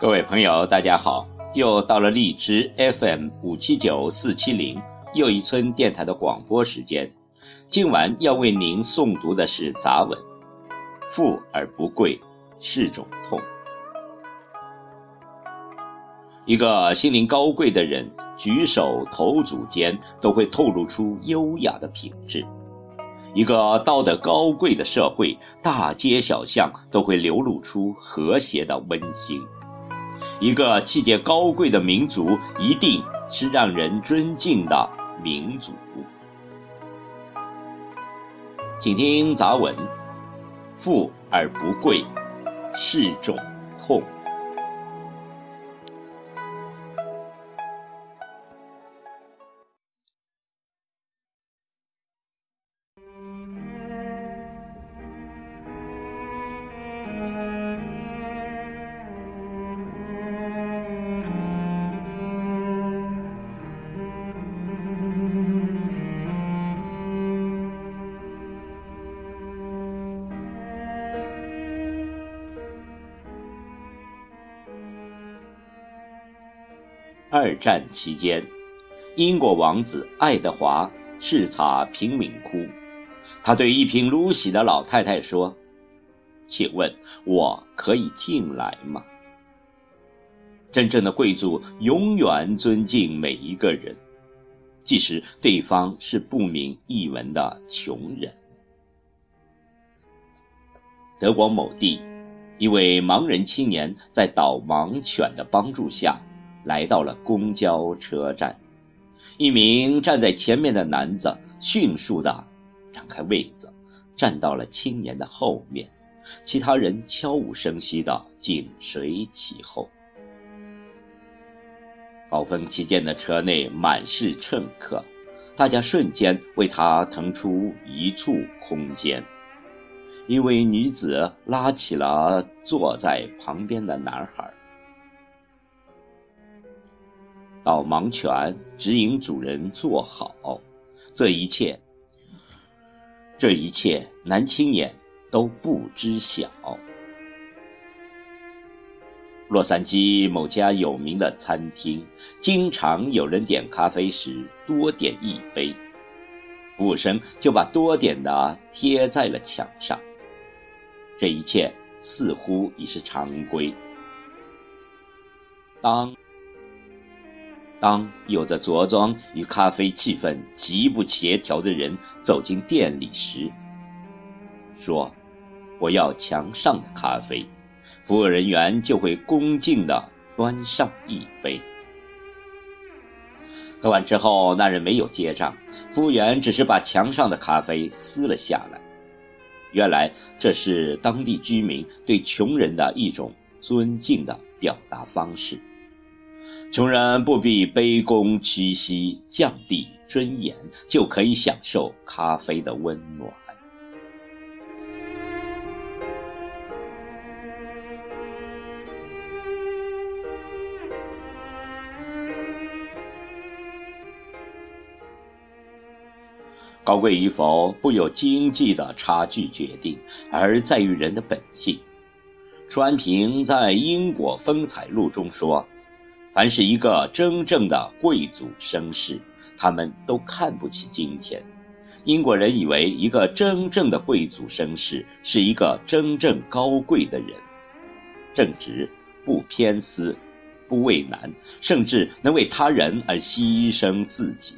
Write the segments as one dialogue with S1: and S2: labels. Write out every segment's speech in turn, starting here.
S1: 各位朋友，大家好！又到了荔枝 FM 五七九四七零又一村电台的广播时间。今晚要为您诵读的是杂文：“富而不贵是种痛。”一个心灵高贵的人，举手投足间都会透露出优雅的品质；一个道德高贵的社会，大街小巷都会流露出和谐的温馨。一个气节高贵的民族，一定是让人尊敬的民族。请听杂文：富而不贵，是种痛。二战期间，英国王子爱德华视察贫民窟，他对一贫如洗的老太太说：“请问我可以进来吗？”真正的贵族永远尊敬每一个人，即使对方是不明一文的穷人。德国某地，一位盲人青年在导盲犬的帮助下。来到了公交车站，一名站在前面的男子迅速地让开位子，站到了青年的后面，其他人悄无声息地紧随其后。高峰期间的车内满是乘客，大家瞬间为他腾出一处空间。一位女子拉起了坐在旁边的男孩。导盲犬指引主人坐好，这一切，这一切男青年都不知晓。洛杉矶某家有名的餐厅，经常有人点咖啡时多点一杯，服务生就把多点的贴在了墙上。这一切似乎已是常规。当。当有着着装与咖啡气氛极不协调的人走进店里时，说：“我要墙上的咖啡。”服务人员就会恭敬地端上一杯。喝完之后，那人没有结账，服务员只是把墙上的咖啡撕了下来。原来这是当地居民对穷人的一种尊敬的表达方式。穷人不必卑躬屈膝、降低尊严，就可以享受咖啡的温暖。高贵与否，不由经济的差距决定，而在于人的本性。楚安平在《因果风采录》中说。凡是一个真正的贵族绅士，他们都看不起金钱。英国人以为一个真正的贵族绅士是一个真正高贵的人，正直、不偏私、不畏难，甚至能为他人而牺牲自己。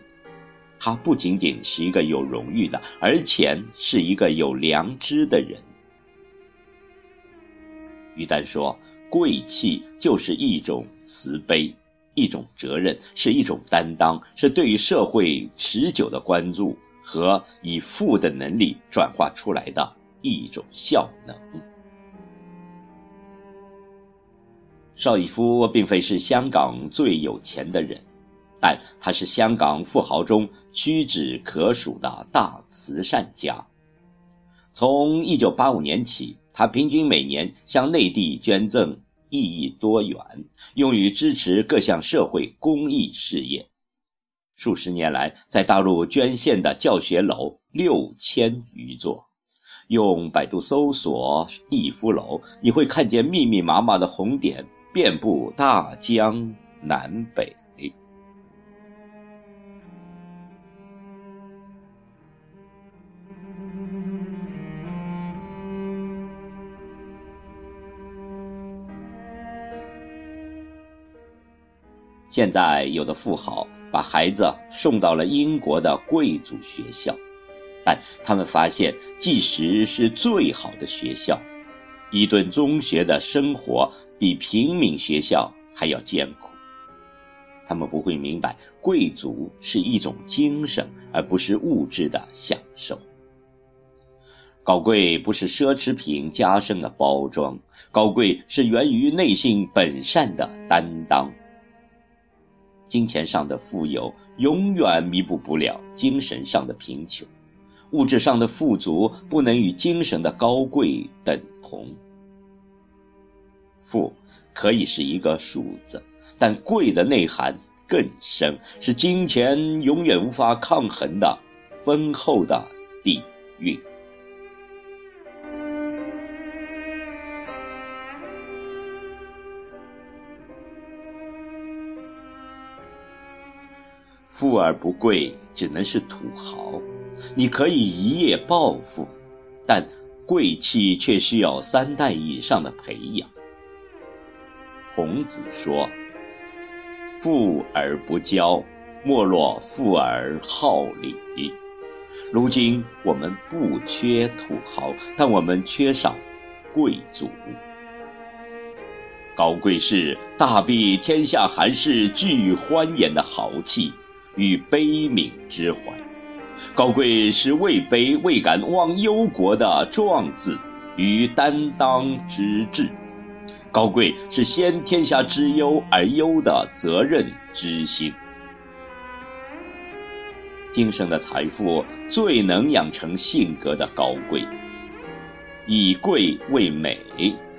S1: 他不仅仅是一个有荣誉的，而且是一个有良知的人。于丹说。贵气就是一种慈悲，一种责任，是一种担当，是对于社会持久的关注和以富的能力转化出来的一种效能。邵逸夫并非是香港最有钱的人，但他是香港富豪中屈指可数的大慈善家。从1985年起，他平均每年向内地捐赠一亿多元，用于支持各项社会公益事业。数十年来，在大陆捐献的教学楼六千余座。用百度搜索“逸夫楼”，你会看见密密麻麻的红点。遍布大江南北。现在有的富豪把孩子送到了英国的贵族学校，但他们发现，即使是最好的学校。伊顿中学的生活比平民学校还要艰苦。他们不会明白，贵族是一种精神，而不是物质的享受。高贵不是奢侈品加深的包装，高贵是源于内心本善的担当。金钱上的富有永远弥补不了精神上的贫穷。物质上的富足不能与精神的高贵等同。富可以是一个数字，但贵的内涵更深，是金钱永远无法抗衡的丰厚的底蕴。富而不贵，只能是土豪。你可以一夜暴富，但贵气却需要三代以上的培养。孔子说：“富而不骄，莫若富而好礼。”如今我们不缺土豪，但我们缺少贵族。高贵是大庇天下寒士俱欢颜的豪气与悲悯之怀。高贵是位卑未敢忘忧国的壮志与担当之志，高贵是先天下之忧而忧的责任之心。精神的财富最能养成性格的高贵，以贵为美，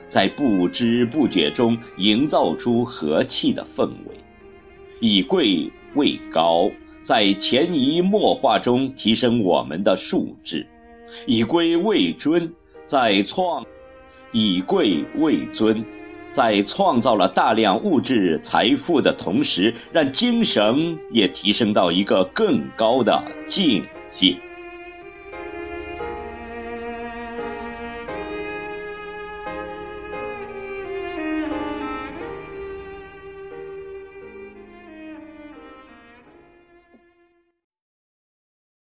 S1: 在不知不觉中营造出和气的氛围；以贵位高。在潜移默化中提升我们的素质，以贵为尊，在创，以贵为尊，在创造了大量物质财富的同时，让精神也提升到一个更高的境界。